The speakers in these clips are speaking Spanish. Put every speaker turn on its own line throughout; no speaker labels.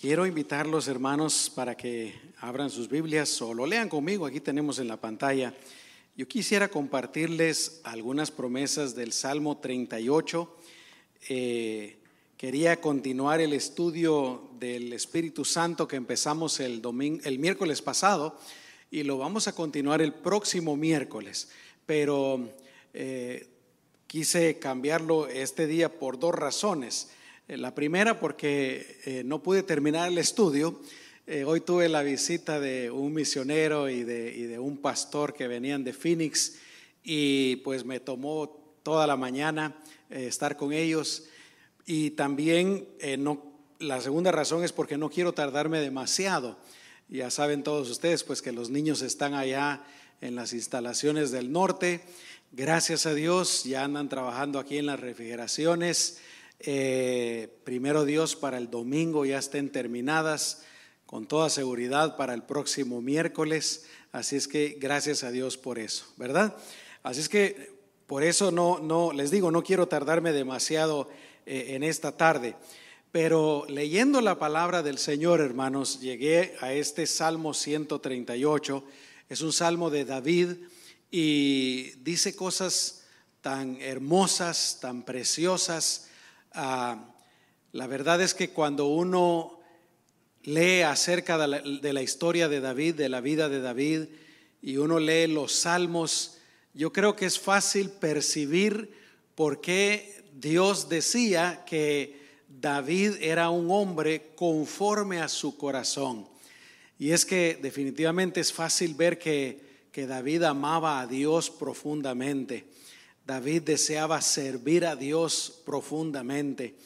Quiero invitar los hermanos para que abran sus Biblias o lo lean conmigo. Aquí tenemos en la pantalla. Yo quisiera compartirles algunas promesas del Salmo 38. Eh, quería continuar el estudio del Espíritu Santo que empezamos el, domingo, el miércoles pasado y lo vamos a continuar el próximo miércoles. Pero eh, quise cambiarlo este día por dos razones. Eh, la primera porque eh, no pude terminar el estudio. Eh, hoy tuve la visita de un misionero y de, un pastor que venían de Phoenix y pues me tomó toda la mañana estar con ellos. Y también no, la segunda razón es porque no quiero tardarme demasiado. Ya saben todos ustedes pues que los niños están allá en las instalaciones del norte. Gracias a Dios ya andan trabajando aquí en las refrigeraciones eh, primero Dios, para el domingo ya estén terminadas con toda seguridad para el próximo miércoles. Así es que gracias a Dios por eso, ¿verdad? Así es que por eso no, no les digo, no quiero tardarme demasiado eh, en esta tarde. Pero leyendo la palabra del Señor, hermanos, llegué a este Salmo 138. Es un salmo de David y dice cosas tan hermosas, tan preciosas Ah, la verdad es que cuando uno lee acerca de la, historia de David, de la vida de David, y uno lee los salmos, yo creo que es fácil percibir por qué Dios decía que David era un hombre conforme a su corazón. Y es que definitivamente es fácil ver que, que David amaba a Dios profundamente. David deseaba servir a Dios profundamente.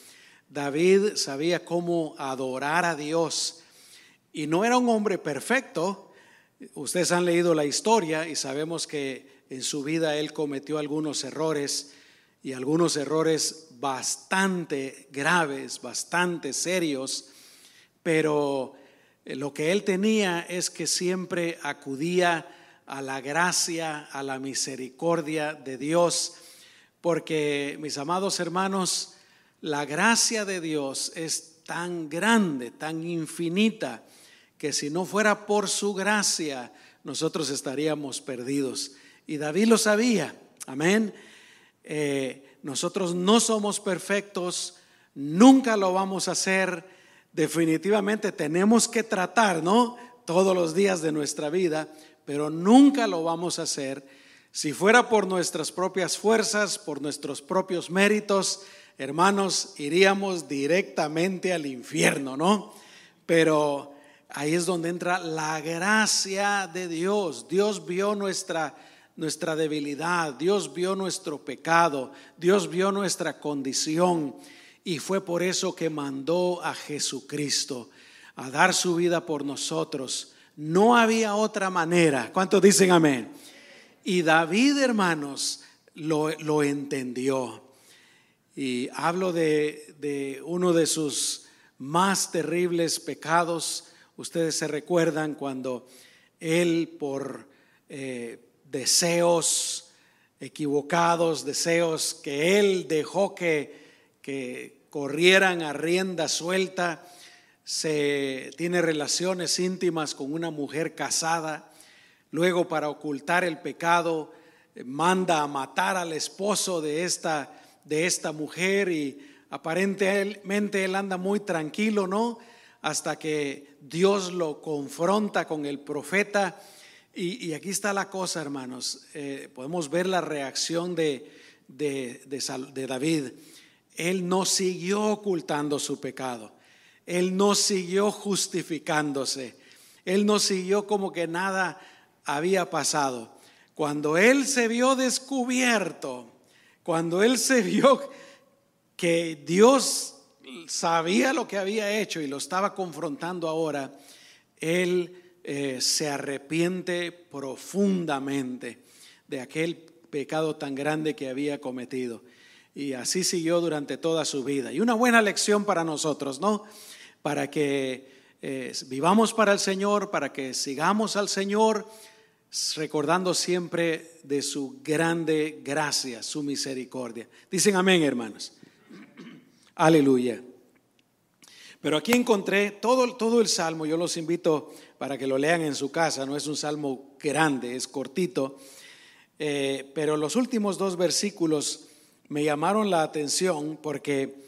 David sabía cómo adorar a Dios y no era un hombre perfecto. Ustedes han leído la historia y sabemos que en su vida él cometió algunos errores y algunos errores bastante graves, bastante serios, pero lo que él tenía es que siempre acudía a la gracia, a la misericordia de Dios, porque mis amados hermanos, la gracia de Dios es tan grande, tan infinita, que si no fuera por su gracia, nosotros estaríamos perdidos. Y David lo sabía, amén. Eh, nosotros no somos perfectos, nunca lo vamos a hacer. Definitivamente tenemos que tratar, ¿no? Todos los días de nuestra vida, pero nunca lo vamos a hacer. Si fuera por nuestras propias fuerzas, por nuestros propios méritos, hermanos, iríamos directamente al infierno, ¿no? Pero ahí es donde entra la gracia de Dios. Dios vio nuestra nuestra debilidad, Dios vio nuestro pecado, Dios vio nuestra condición y fue por eso que mandó a Jesucristo a dar su vida por nosotros no había otra manera. ¿Cuántos dicen amén? Y David, hermanos, lo, entendió. Y hablo de, uno de sus más terribles pecados. Ustedes se recuerdan cuando él por eh, deseos equivocados, deseos que él dejó que, que corrieran a rienda suelta, se tiene relaciones íntimas con una mujer casada, luego para ocultar el pecado manda a matar al esposo de esta, de esta mujer y aparentemente él anda muy tranquilo, ¿no? Hasta que Dios lo confronta con el profeta. Y, aquí está la cosa, hermanos. Eh, podemos ver la reacción de, de, de David. Él no siguió ocultando su pecado. Él no siguió justificándose. Él no siguió como que nada había pasado. Cuando él se vio descubierto, cuando él se vio que Dios sabía lo que había hecho y lo estaba confrontando ahora, él eh, se arrepiente profundamente de aquel pecado tan grande que había cometido. Y así siguió durante toda su vida. Y una buena lección para nosotros, ¿no? Para que eh, vivamos para el Señor, para que sigamos al Señor, recordando siempre de su grande gracia, su misericordia. Dicen amén, hermanos. Aleluya. Pero aquí encontré todo, todo el salmo, yo los invito para que lo lean en su casa, no es un salmo grande, es cortito, eh, pero los últimos dos versículos me llamaron la atención porque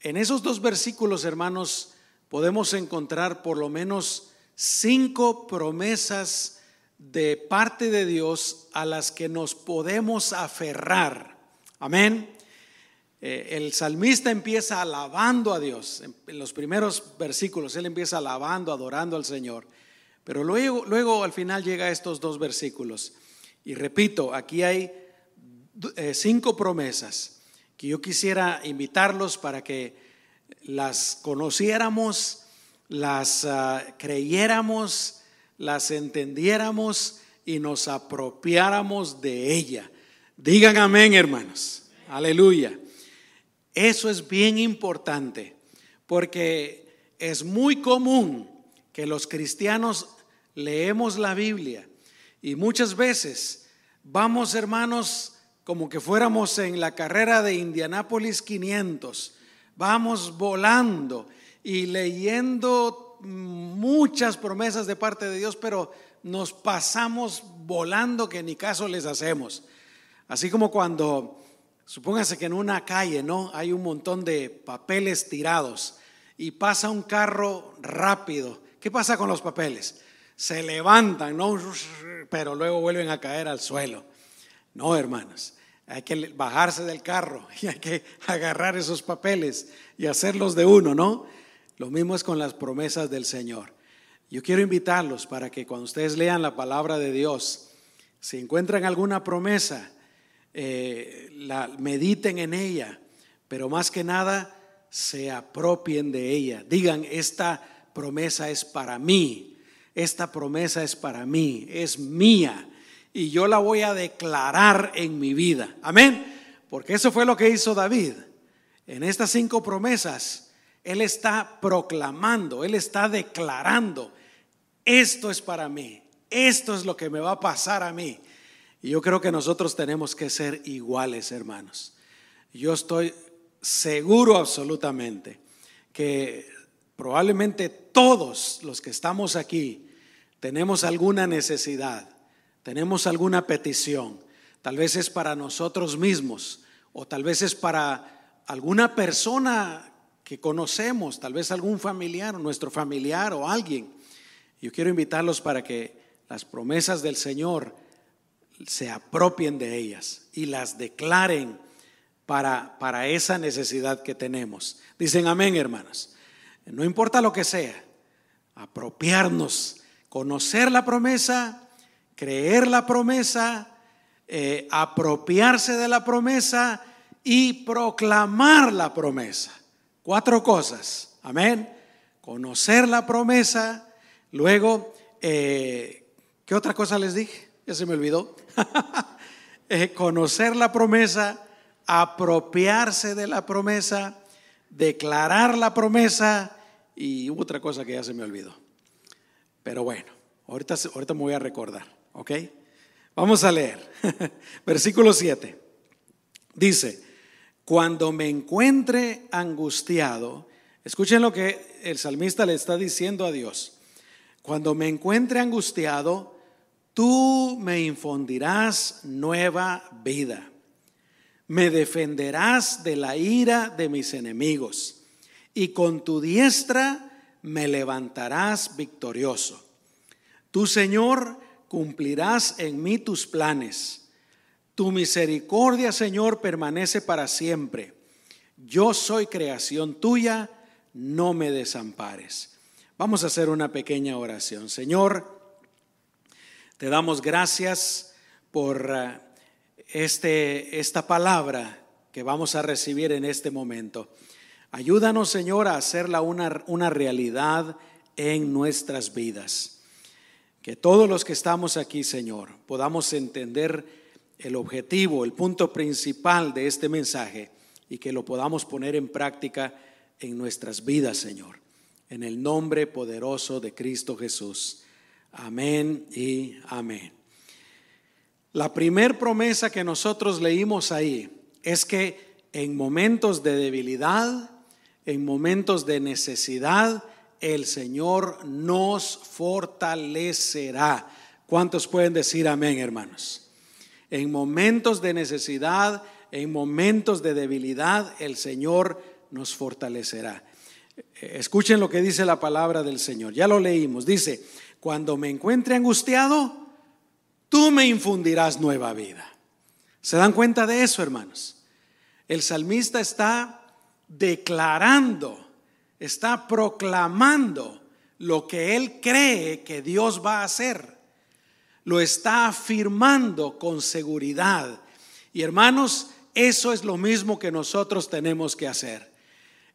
en esos dos versículos, hermanos, podemos encontrar por lo menos cinco promesas de parte de Dios a las que nos podemos aferrar. Amén. Eh, el salmista empieza alabando a Dios. En los primeros versículos él empieza alabando, adorando al Señor. Pero luego, luego al final llega a estos dos versículos. Y repito, aquí hay eh, cinco promesas que yo quisiera invitarlos para que las conociéramos, las ah, creyéramos, las entendiéramos y nos apropiáramos de ella. Digan amén, hermanos. Aleluya. Eso es bien importante porque es muy común que los cristianos leemos la Biblia y muchas veces vamos, hermanos, como que fuéramos en la carrera de Indianápolis 500, vamos volando y leyendo muchas promesas de parte de Dios, pero nos pasamos volando que ni caso les hacemos. Así como cuando Supóngase que en una calle, ¿no? Hay un montón de papeles tirados y pasa un carro rápido. ¿Qué pasa con los papeles? Se levantan, ¿no? Pero luego vuelven a caer al suelo. No, hermanos. Hay que bajarse del carro y hay que agarrar esos papeles y hacerlos de uno, ¿no? Lo mismo es con las promesas del Señor. Yo quiero invitarlos para que cuando ustedes lean la palabra de Dios, si encuentran alguna promesa, eh, la, mediten en ella, pero más que nada se apropien de ella. Digan, esta promesa es para mí, esta promesa es para mí, es mía, y yo la voy a declarar en mi vida. Amén. Porque eso fue lo que hizo David. En estas cinco promesas, él está proclamando, él está declarando, esto es para mí, esto es lo que me va a pasar a mí. Y yo creo que nosotros tenemos que ser iguales, hermanos. Yo estoy seguro absolutamente que probablemente todos los que estamos aquí tenemos alguna necesidad, tenemos alguna petición. Tal vez es para nosotros mismos o tal vez es para alguna persona que conocemos, tal vez algún familiar, nuestro familiar o alguien. Yo quiero invitarlos para que las promesas del Señor se apropien de ellas y las declaren para, para esa necesidad que tenemos. Dicen amén, hermanos. No importa lo que sea, apropiarnos, conocer la promesa, creer la promesa, eh, apropiarse de la promesa y proclamar la promesa. Cuatro cosas. Amén. Conocer la promesa. Luego, eh, ¿qué otra cosa les dije? Ya se me olvidó. conocer la promesa, apropiarse de la promesa, declarar la promesa y otra cosa que ya se me olvidó. Pero bueno, ahorita, ahorita me voy a recordar, ¿ok? Vamos a leer. Versículo 7. Dice, cuando me encuentre angustiado, escuchen lo que el salmista le está diciendo a Dios. Cuando me encuentre angustiado, tú me infundirás nueva vida. Me defenderás de la ira de mis enemigos y con tu diestra me levantarás victorioso. Tu Señor, cumplirás en mí tus planes. Tu misericordia, Señor, permanece para siempre. Yo soy creación tuya, no me desampares. Vamos a hacer una pequeña oración. Señor, te damos gracias por eh, este, esta palabra que vamos a recibir en este momento. Ayúdanos, Señor, a hacerla una, una realidad en nuestras vidas. Que todos los que estamos aquí, Señor, podamos entender el objetivo, el punto principal de este mensaje y que lo podamos poner en práctica en nuestras vidas, Señor. En el nombre poderoso de Cristo Jesús. Amén y amén. La primer promesa que nosotros leímos ahí es que en momentos de debilidad, en momentos de necesidad, el Señor nos fortalecerá. ¿Cuántos pueden decir amén, hermanos? En momentos de necesidad, en momentos de debilidad, el Señor nos fortalecerá. Escuchen lo que dice la palabra del Señor. Ya lo leímos. Dice, cuando me encuentre angustiado, tú me infundirás nueva vida. ¿Se dan cuenta de eso, hermanos? El salmista está declarando, está proclamando lo que él cree que Dios va a hacer. Lo está afirmando con seguridad. Y hermanos, eso es lo mismo que nosotros tenemos que hacer.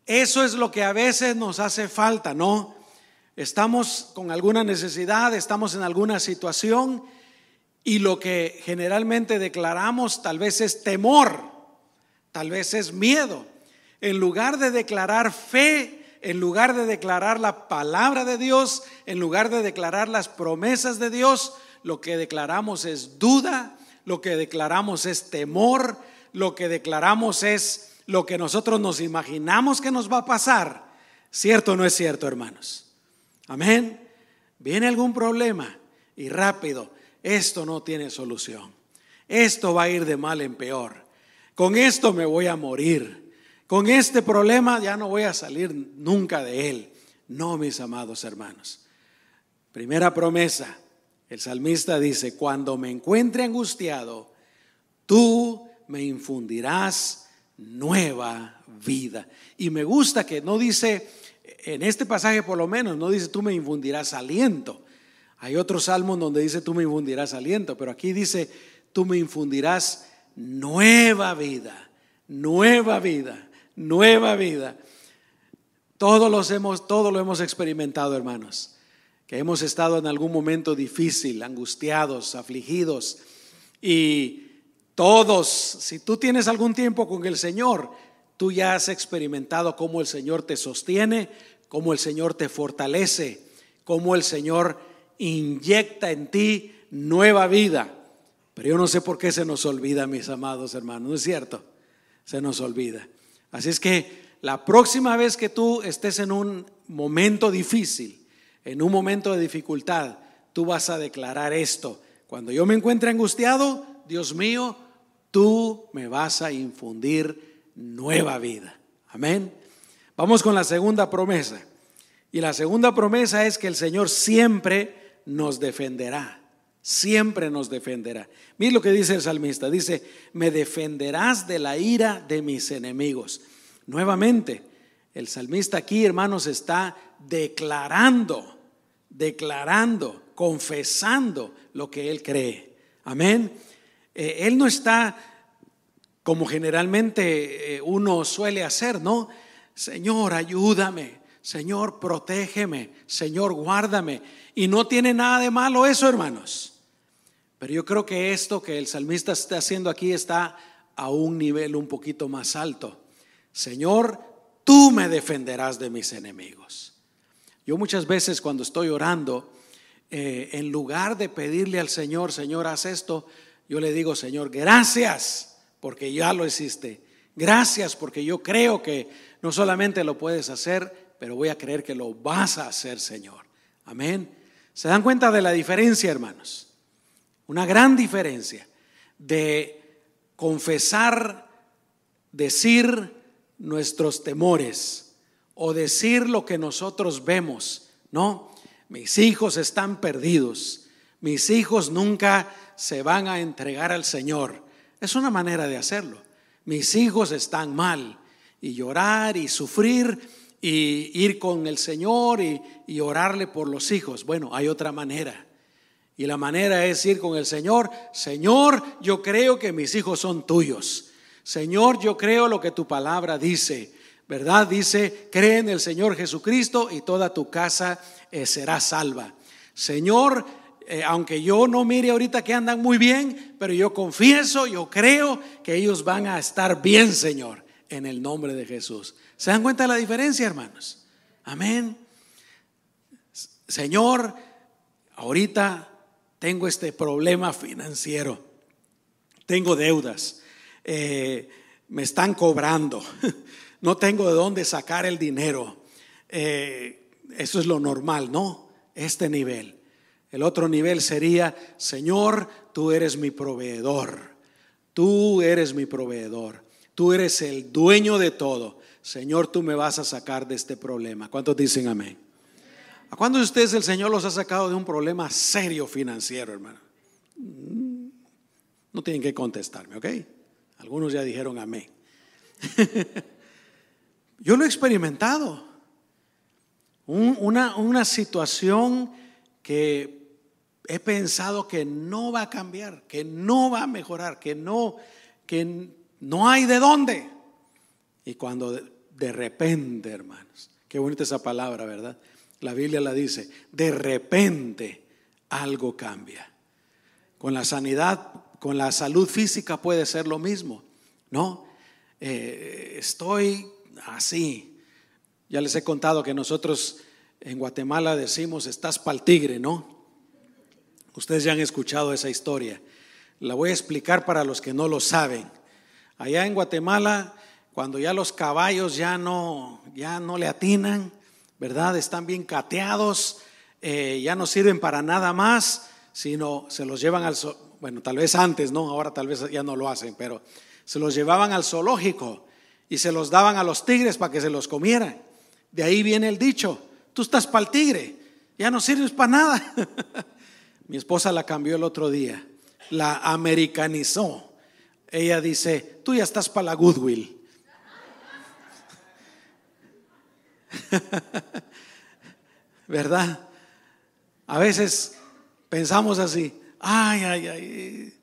Eso es lo que a veces nos hace falta, ¿no? Estamos con alguna necesidad, estamos en alguna situación y lo que generalmente declaramos tal vez es temor, tal vez es miedo. En lugar de declarar fe, en lugar de declarar la palabra de Dios, en lugar de declarar las promesas de Dios, lo que declaramos es duda, lo que declaramos es temor, lo que declaramos es lo que nosotros nos imaginamos que nos va a pasar. ¿Cierto o no es cierto, hermanos? Amén. Viene algún problema y rápido esto no tiene solución. Esto va a ir de mal en peor. Con esto me voy a morir. Con este problema ya no voy a salir nunca de él. No, mis amados hermanos. Primera promesa. El salmista dice, cuando me encuentre angustiado, tú me infundirás nueva vida. Y me gusta que no dice, en este pasaje por lo menos, no dice, tú me infundirás aliento. Hay otro salmo donde dice, tú me infundirás aliento, pero aquí dice, tú me infundirás nueva vida, nueva vida, nueva vida. Todos, los hemos, todo lo hemos experimentado, hermanos, que hemos estado en algún momento difícil, angustiados, afligidos. Y todos, si tú tienes algún tiempo con el Señor, tú ya has experimentado cómo el Señor te sostiene, cómo el Señor te fortalece, cómo el Señor inyecta en ti nueva vida. Pero yo no sé por qué se nos olvida, mis amados hermanos, ¿no es cierto? Se nos olvida. Así es que la próxima vez que tú estés en un momento difícil, en un momento de dificultad, tú vas a declarar esto. Cuando yo me encuentre angustiado, Dios mío, tú me vas a infundir nueva vida. Amén. Vamos con la segunda promesa. Y la segunda promesa es que el Señor siempre nos defenderá. Siempre nos defenderá. Mira lo que dice el salmista. Dice, me defenderás de la ira de mis enemigos. Nuevamente, el salmista aquí, hermanos, está declarando, declarando, confesando lo que él cree. Amén. Eh, él no está como generalmente eh, uno suele hacer, ¿no? Señor, ayúdame. Señor, protégeme. Señor, guárdame. Y no tiene nada de malo eso, hermanos. Pero yo creo que esto que el salmista está haciendo aquí está a un nivel un poquito más alto. Señor, tú me defenderás de mis enemigos. Yo muchas veces cuando estoy orando, eh, en lugar de pedirle al Señor, Señor, haz esto, yo le digo, Señor, gracias porque ya lo hiciste. Gracias porque yo creo que no solamente lo puedes hacer, pero voy a creer que lo vas a hacer, Señor. Amén. ¿Se dan cuenta de la diferencia, hermanos? Una gran diferencia de confesar, decir nuestros temores o decir lo que nosotros vemos. No, mis hijos están perdidos. Mis hijos nunca se van a entregar al Señor. Es una manera de hacerlo. Mis hijos están mal. Y llorar y sufrir y ir con el Señor y, orarle por los hijos. Bueno, hay otra manera. Y la manera es ir con el Señor. Señor, yo creo que mis hijos son tuyos. Señor, yo creo lo que tu palabra dice. ¿Verdad? Dice, cree en el Señor Jesucristo y toda tu casa eh, será salva. Señor, eh, aunque yo no mire ahorita que andan muy bien, pero yo confieso, yo creo que ellos van a estar bien, Señor, en el nombre de Jesús. ¿Se dan cuenta de la diferencia, hermanos? Amén. Señor, ahorita tengo este problema financiero, tengo deudas, eh, me están cobrando. no tengo de dónde sacar el dinero. Eh, eso es lo normal, ¿no? Este nivel. El otro nivel sería, Señor, tú eres mi proveedor. Tú eres mi proveedor. Tú eres el dueño de todo. Señor, tú me vas a sacar de este problema. ¿Cuántos dicen amén? ¿A cuántos de ustedes el Señor los ha sacado de un problema serio financiero, hermano? Mm, no tienen que contestarme, ¿ok? Algunos ya dijeron amén. Yo lo he experimentado. una, una situación que he pensado que no va a cambiar, que no va a mejorar, que no, que no hay de dónde. Y cuando de repente, hermanos, qué bonita esa palabra, ¿verdad? La Biblia la dice, de repente algo cambia. Con la sanidad, con la salud física puede ser lo mismo, ¿no? Eh, estoy así. Ya les he contado que nosotros en Guatemala decimos, estás pa'l tigre, ¿no? Ustedes ya han escuchado esa historia. La voy a explicar para los que no lo saben. Allá en Guatemala, cuando ya los caballos ya no, ya no le atinan, ¿verdad? Están bien cateados, eh, ya no sirven para nada más, sino se los llevan al, bueno, tal vez antes, ¿no? Ahora tal vez ya no lo hacen, pero se los llevaban al zoológico y se los daban a los tigres para que se los comieran. De ahí viene el dicho, tú estás para el tigre, ya no sirves para nada. Mi esposa la cambió el otro día, la americanizó. Ella dice, tú ya estás para la Goodwill. ¿Verdad? A veces pensamos así, ay, ay, ay,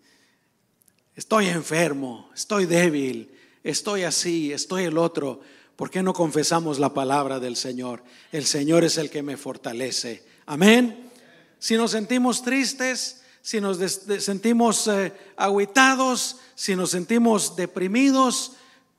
estoy enfermo, estoy débil, estoy así, estoy el otro. ¿Por qué no confesamos la palabra del Señor? El Señor es el que me fortalece. Amén. Si nos sentimos tristes, si nos sentimos eh, aguitados, si nos sentimos deprimidos,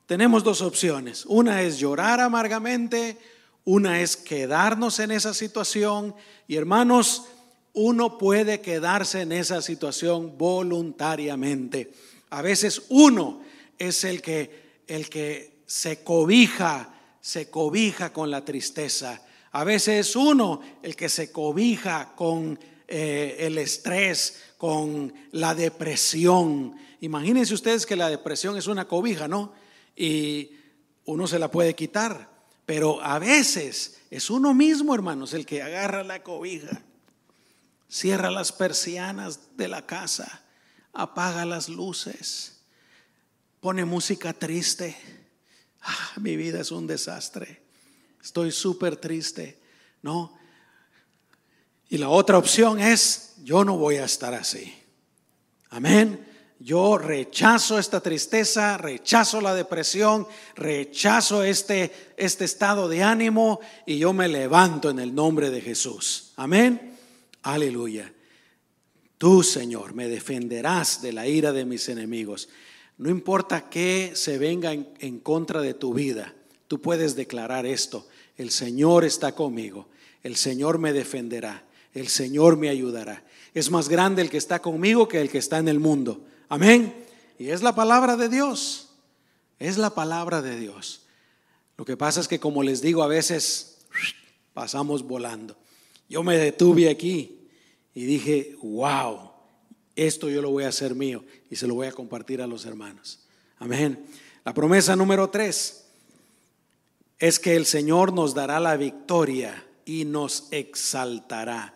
tenemos dos opciones. Una es llorar amargamente, una es quedarnos en esa situación. Y hermanos, uno puede quedarse en esa situación voluntariamente. A veces uno es el que, el que se cobija, se cobija con la tristeza. A veces es uno el que se cobija con eh, el estrés, con la depresión. Imagínense ustedes que la depresión es una cobija, ¿no? Y uno se la puede quitar, pero a veces es uno mismo, hermanos, el que agarra la cobija, cierra las persianas de la casa, apaga las luces, pone música triste. Ah, mi vida es un desastre. Estoy súper triste, ¿no? Y la otra opción es, yo no voy a estar así. Amén. Yo rechazo esta tristeza, rechazo la depresión, rechazo este, este estado de ánimo y yo me levanto en el nombre de Jesús. Amén. Aleluya. Tú, Señor, me defenderás de la ira de mis enemigos. No importa que se venga en contra de tu vida, tú puedes declarar esto. El Señor está conmigo. El Señor me defenderá. El Señor me ayudará. Es más grande el que está conmigo que el que está en el mundo. Amén. Y es la palabra de Dios. Es la palabra de Dios. Lo que pasa es que como les digo, a veces pasamos volando. Yo me detuve aquí y dije, wow, esto yo lo voy a hacer mío y se lo voy a compartir a los hermanos. Amén. La promesa número tres es que el Señor nos dará la victoria y nos exaltará.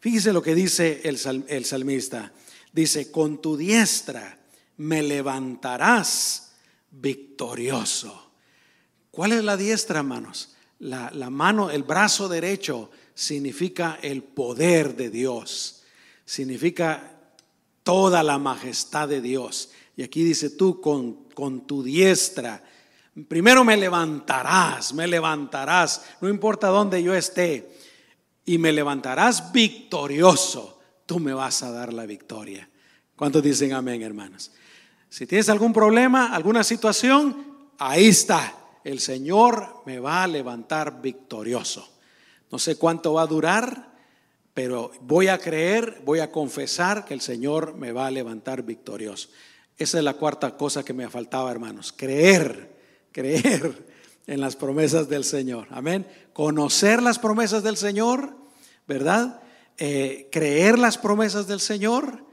Fíjese lo que dice el, el salmista. Dice, con tu diestra me levantarás victorioso. ¿Cuál es la diestra, hermanos? La, la mano, el brazo derecho significa el poder de Dios. Significa toda la majestad de Dios. Y aquí dice tú con, con tu diestra Primero me levantarás, me levantarás, no importa dónde yo esté, y me levantarás victorioso. Tú me vas a dar la victoria. ¿Cuántos dicen amén, hermanos? Si tienes algún problema, alguna situación, ahí está. El Señor me va a levantar victorioso. No sé cuánto va a durar, pero voy a creer, voy a confesar que el Señor me va a levantar victorioso. Esa es la cuarta cosa que me faltaba, hermanos. Creer creer en las promesas del Señor. Amén. Conocer las promesas del Señor, ¿verdad? Eh, creer las promesas del Señor,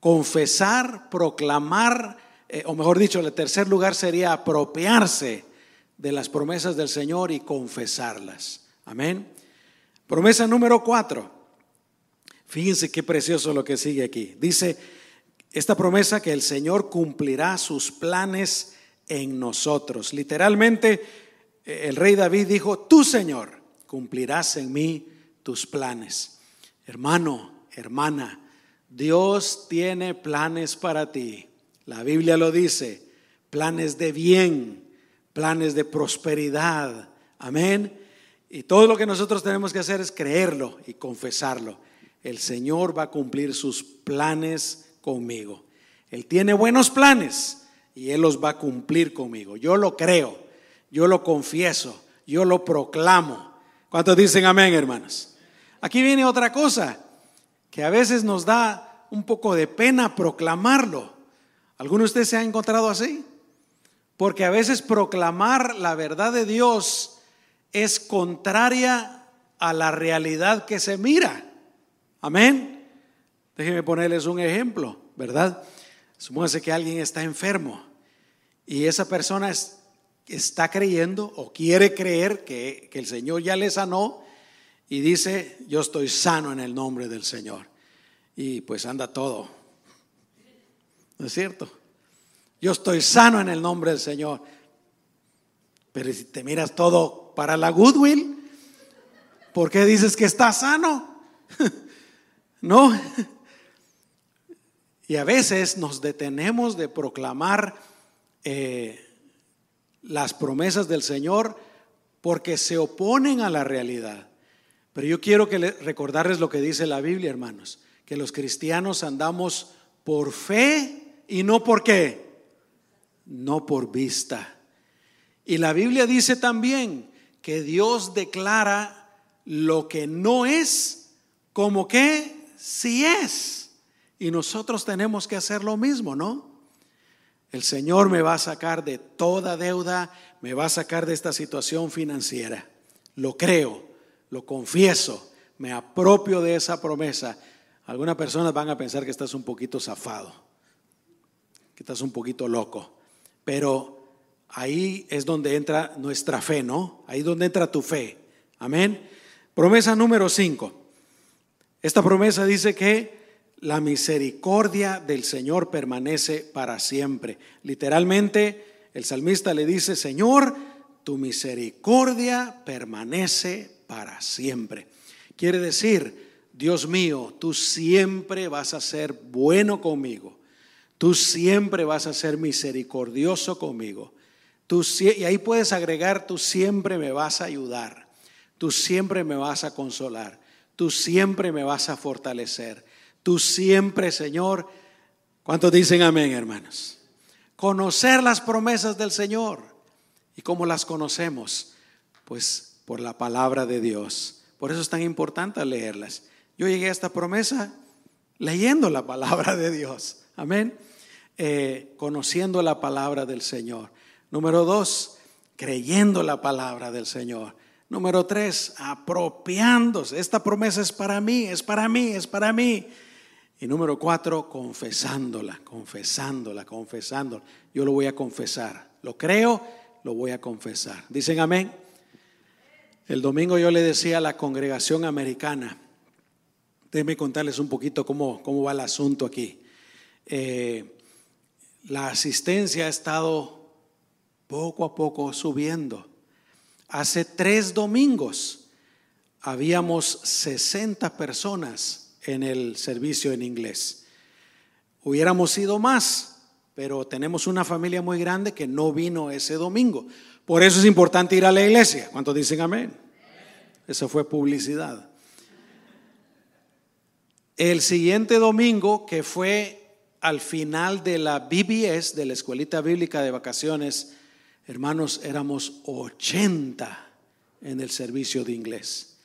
confesar, proclamar, eh, o mejor dicho, el tercer lugar sería apropiarse de las promesas del Señor y confesarlas. Amén. Promesa número cuatro. Fíjense qué precioso lo que sigue aquí. Dice esta promesa que el Señor cumplirá sus planes en nosotros. Literalmente, eh, el rey David dijo, tú Señor, cumplirás en mí tus planes. Hermano, hermana, Dios tiene planes para ti. La Biblia lo dice, planes de bien, planes de prosperidad. Amén. Y todo lo que nosotros tenemos que hacer es creerlo y confesarlo. El Señor va a cumplir sus planes conmigo. Él tiene buenos planes y Él los va a cumplir conmigo. Yo lo creo, yo lo confieso, yo lo proclamo. ¿Cuántos dicen amén, hermanos? Aquí viene otra cosa que a veces nos da un poco de pena proclamarlo. ¿Alguno de ustedes se ha encontrado así? Porque a veces proclamar la verdad de Dios es contraria a la realidad que se mira. Amén. Déjenme ponerles un ejemplo, ¿verdad? Supóngase que alguien está enfermo y esa persona está creyendo o quiere creer que, que el Señor ya le sanó y dice, yo estoy sano en el nombre del Señor. Y pues anda todo. ¿No es cierto? Yo estoy sano en el nombre del Señor. Pero si te miras todo para la goodwill, ¿por qué dices que está sano? no. Y a veces nos detenemos de proclamar eh, las promesas del Señor porque se oponen a la realidad. Pero yo quiero que recordarles lo que dice la Biblia, hermanos, que los cristianos andamos por fe y no por qué, no por vista. Y la Biblia dice también que Dios declara lo que no es como que sí es. Y nosotros tenemos que hacer lo mismo, ¿no? El Señor me va a sacar de toda deuda, me va a sacar de esta situación financiera. Lo creo, lo confieso, me apropio de esa promesa. Algunas personas van a pensar que estás un poquito zafado, que estás un poquito loco, pero ahí es donde entra nuestra fe, ¿no? Ahí es donde entra tu fe. Amén. Promesa número 5. Esta promesa dice que la misericordia del Señor permanece para siempre. Literalmente, el salmista le dice, Señor, tu misericordia permanece para siempre. Quiere decir, Dios mío, tú siempre vas a ser bueno conmigo. Tú siempre vas a ser misericordioso conmigo. Tú, y ahí puedes agregar, tú siempre me vas a ayudar. Tú siempre me vas a consolar. Tú siempre me vas a fortalecer. Tú siempre, Señor, ¿cuántos dicen amén, hermanos? Conocer las promesas del Señor. ¿Y cómo las conocemos? Pues por la palabra de Dios. Por eso es tan importante leerlas. Yo llegué a esta promesa leyendo la palabra de Dios. Amén. Eh, conociendo la palabra del Señor. Número dos, creyendo la palabra del Señor. Número tres, apropiándose. Esta promesa es para mí, es para mí, es para mí. Y número cuatro, confesándola, confesándola, confesándola. Yo lo voy a confesar. Lo creo, lo voy a confesar. Dicen amén. El domingo yo le decía a la congregación americana, déjenme contarles un poquito cómo, cómo va el asunto aquí. Eh, la asistencia ha estado poco a poco subiendo. Hace tres domingos habíamos 60 personas en el servicio en inglés. Hubiéramos sido más, pero tenemos una familia muy grande que no vino ese domingo. Por eso es importante ir a la iglesia. ¿Cuántos dicen amén? Eso fue publicidad. El siguiente domingo, que fue al final de la BBS, de la Escuelita Bíblica de Vacaciones, hermanos, éramos 80 en el servicio de inglés.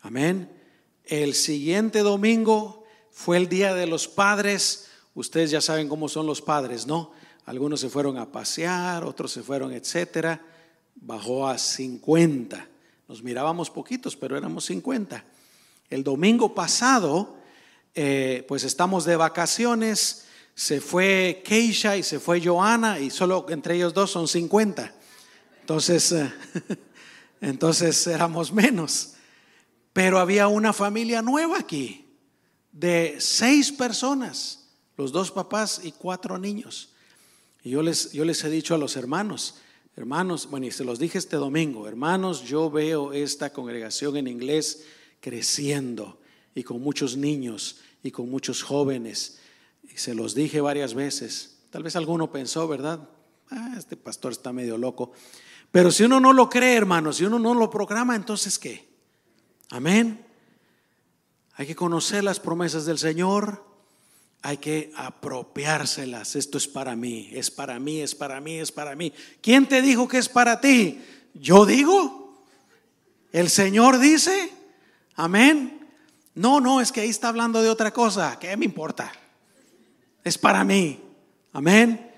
Amén. El siguiente domingo fue el Día de los Padres. Ustedes ya saben cómo son los padres, ¿no? Algunos se fueron a pasear, otros se fueron, etcétera. bajó a 50. Nos mirábamos poquitos, pero éramos 50. El domingo pasado, eh, pues estamos de vacaciones, se fue Keisha y se fue Joana y solo entre ellos dos son 50. Entonces, eh, entonces éramos menos. Pero había una familia nueva aquí, de seis personas, los dos papás y cuatro niños. Y yo les, yo les he dicho a los hermanos, hermanos, bueno, y se los dije este domingo, hermanos, yo veo esta congregación en inglés creciendo y con muchos niños y con muchos jóvenes. Y se los dije varias veces. Tal vez alguno pensó, ¿verdad? Ah, este pastor está medio loco. Pero si uno no lo cree, hermanos, si uno no lo programa, entonces ¿qué? Amén. Hay que conocer las promesas del Señor. Hay que apropiárselas. Esto es para mí, es para mí, es para mí, es para mí. ¿Quién te dijo que es para ti? Yo digo. El Señor dice. Amén. No, no, es que ahí está hablando de otra cosa. ¿Qué me importa? Es para mí. Amén.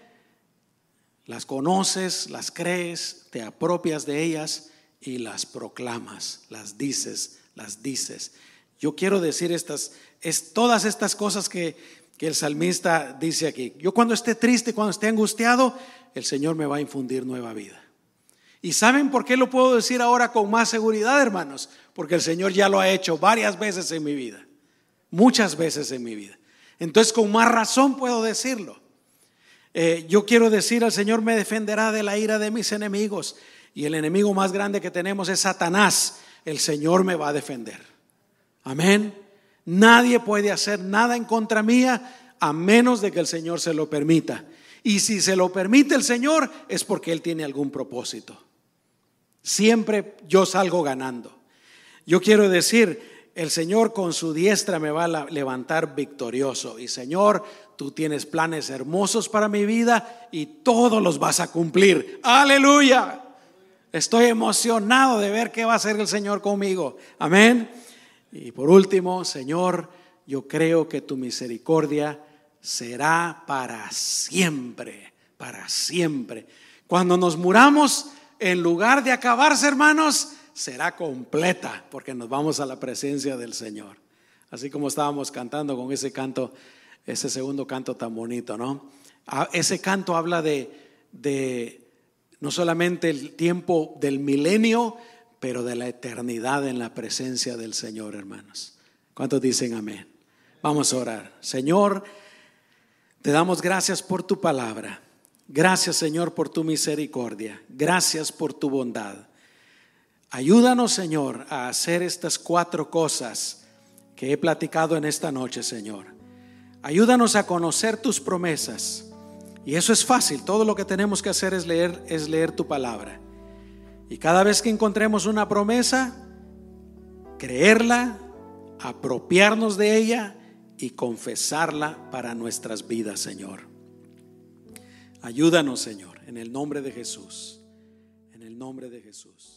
Las conoces, las crees, te apropias de ellas y las proclamas, las dices, las dices. Yo quiero decir estas, es todas estas cosas que, que el salmista dice aquí. Yo cuando esté triste, cuando esté angustiado, el Señor me va a infundir nueva vida. ¿Y saben por qué lo puedo decir ahora con más seguridad, hermanos? Porque el Señor ya lo ha hecho varias veces en mi vida, muchas veces en mi vida. Entonces con más razón puedo decirlo. Eh, yo quiero decir, el Señor me defenderá de la ira de mis enemigos. Y el enemigo más grande que tenemos es Satanás. El Señor me va a defender. Amén. Nadie puede hacer nada en contra mía a menos de que el Señor se lo permita. Y si se lo permite el Señor es porque Él tiene algún propósito. Siempre yo salgo ganando. Yo quiero decir, el Señor con su diestra me va a levantar victorioso. Y Señor, tú tienes planes hermosos para mi vida y todos los vas a cumplir. Aleluya. Estoy emocionado de ver qué va a hacer el Señor conmigo. Amén. Y por último, Señor, yo creo que tu misericordia será para siempre, para siempre. Cuando nos muramos, en lugar de acabarse, hermanos, será completa, porque nos vamos a la presencia del Señor. Así como estábamos cantando con ese canto, ese segundo canto tan bonito, ¿no? Ah, ese canto habla de, de no solamente el tiempo del milenio, pero de la eternidad en la presencia del Señor, hermanos. ¿Cuántos dicen amén? Vamos a orar. Señor, te damos gracias por tu palabra. Gracias Señor por tu misericordia. Gracias por tu bondad. Ayúdanos Señor a hacer estas cuatro cosas que he platicado en esta noche Señor. Ayúdanos a conocer tus promesas. Y eso es fácil. Todo lo que tenemos que hacer es leer, es leer tu palabra. Y cada vez que encontremos una promesa, creerla, apropiarnos de ella y confesarla para nuestras vidas, Señor. Ayúdanos, Señor, en el nombre de Jesús. En el nombre de Jesús.